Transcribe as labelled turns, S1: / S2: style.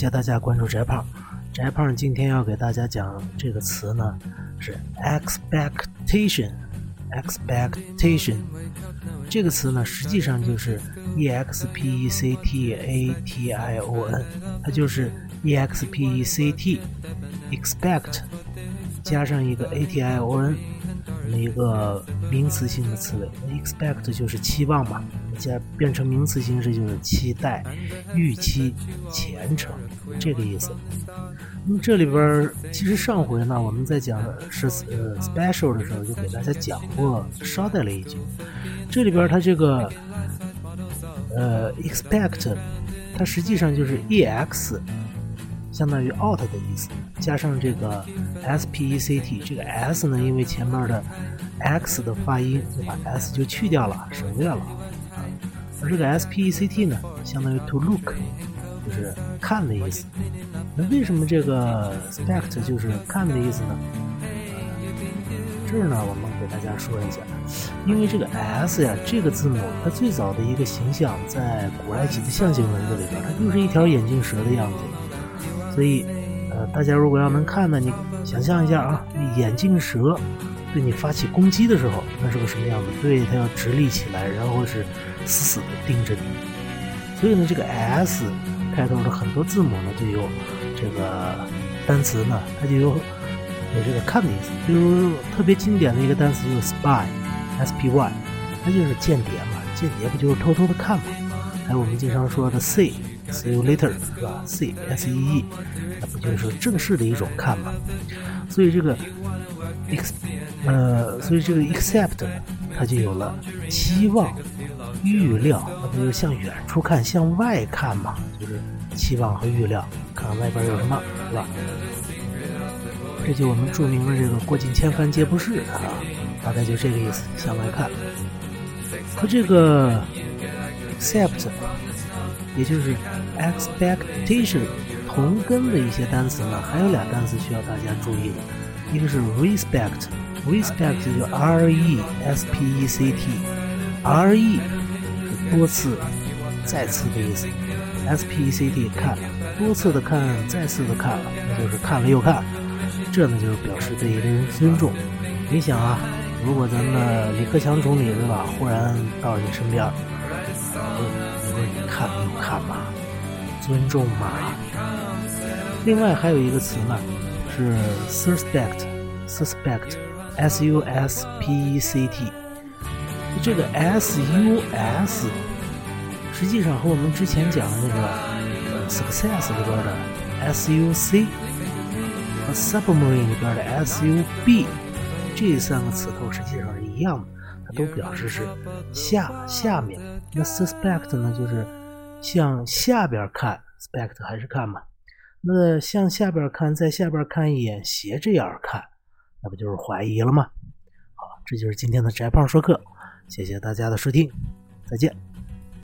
S1: 谢大家关注翟胖。翟胖今天要给大家讲这个词呢，是 expectation。expectation 这个词呢，实际上就是 e x p e c t a t i o n，它就是 e x p e c t expect 加上一个 a t i o n。一个名词性的词尾，expect 就是期望嘛，加变成名词形式就是期待、预期、前程这个意思。那么这里边其实上回呢，我们在讲是呃 special 的时候就给大家讲过，捎带了一句。这里边它这个呃 expect，它实际上就是 ex。相当于 out 的意思，加上这个 s p e c t，这个 s 呢，因为前面的 x 的发音，就把 s 就去掉了，省略了。而这个 s p e c t 呢，相当于 to look，就是看的意思。那为什么这个 spect 就是看的意思呢？这儿呢，我们给大家说一下，因为这个 s 呀，这个字母，它最早的一个形象，在古埃及的象形文字里边，它就是一条眼镜蛇的样子。所以，呃，大家如果要能看呢，你想象一下啊，眼镜蛇对你发起攻击的时候，那是个什么样子？对，它要直立起来，然后是死死的盯着你。所以呢，这个 S 开头的很多字母呢，就有这个单词呢，它就有有这个看的意思。比如特别经典的一个单词就是 spy，S P Y，它就是间谍嘛，间谍不就是偷偷的看嘛？还有我们经常说的 C。See you later，是吧？C S E E，那不就是正式的一种看嘛？所以这个 ex，呃，所以这个 accept，它就有了期望、预料，那不就向远处看、向外看嘛？就是期望和预料，看看外边有什么，是吧？这就我们著名的这个“过尽千帆皆不是”啊，大概就这个意思，向外看。和这个 accept。也就是 expectation 同根的一些单词呢，还有俩单词需要大家注意的，一个是 respect，respect 就 r e s p e c t，r e 是多次、再次的意思，s p e c t 看，多次的看，再次的看，那就是看了又看，这呢就是表示对一个人尊重。你想啊，如果咱们李克强总理对吧，忽然到你身边。你看没有看嘛？尊重马？另外还有一个词呢，是 suspect，suspect，s u s p e c t。这个 s u s 实际上和我们之前讲的那个 success 里边的 s u c 和 submarine 里边的 s u b 这三个词头实际上是一样的，都表示是下下面。那 suspect 呢，就是向下边看，spect 还是看嘛？那向下边看，在下边看一眼，斜着眼看，那不就是怀疑了吗？好，这就是今天的宅胖说课，谢谢大家的收听，再见。